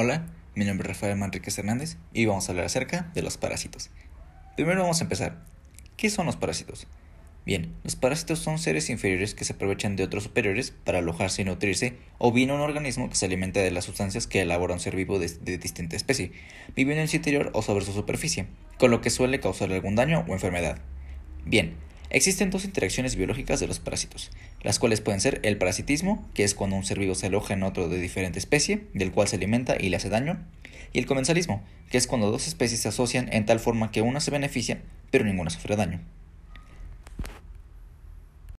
Hola, mi nombre es Rafael Manríquez Hernández y vamos a hablar acerca de los parásitos. Primero vamos a empezar. ¿Qué son los parásitos? Bien, los parásitos son seres inferiores que se aprovechan de otros superiores para alojarse y nutrirse, o bien un organismo que se alimenta de las sustancias que elabora un ser vivo de, de, distinta especie, viviendo en su interior o sobre su superficie, con lo que suele causarle algún daño o enfermedad. Bien, Existen dos interacciones biológicas de los parásitos, las cuales pueden ser el parasitismo, que es cuando un ser vivo se aloja en otro de diferente especie, del cual se alimenta y le hace daño, y el comensalismo, que es cuando dos especies se asocian en tal forma que una se beneficia, pero ninguna sufre daño.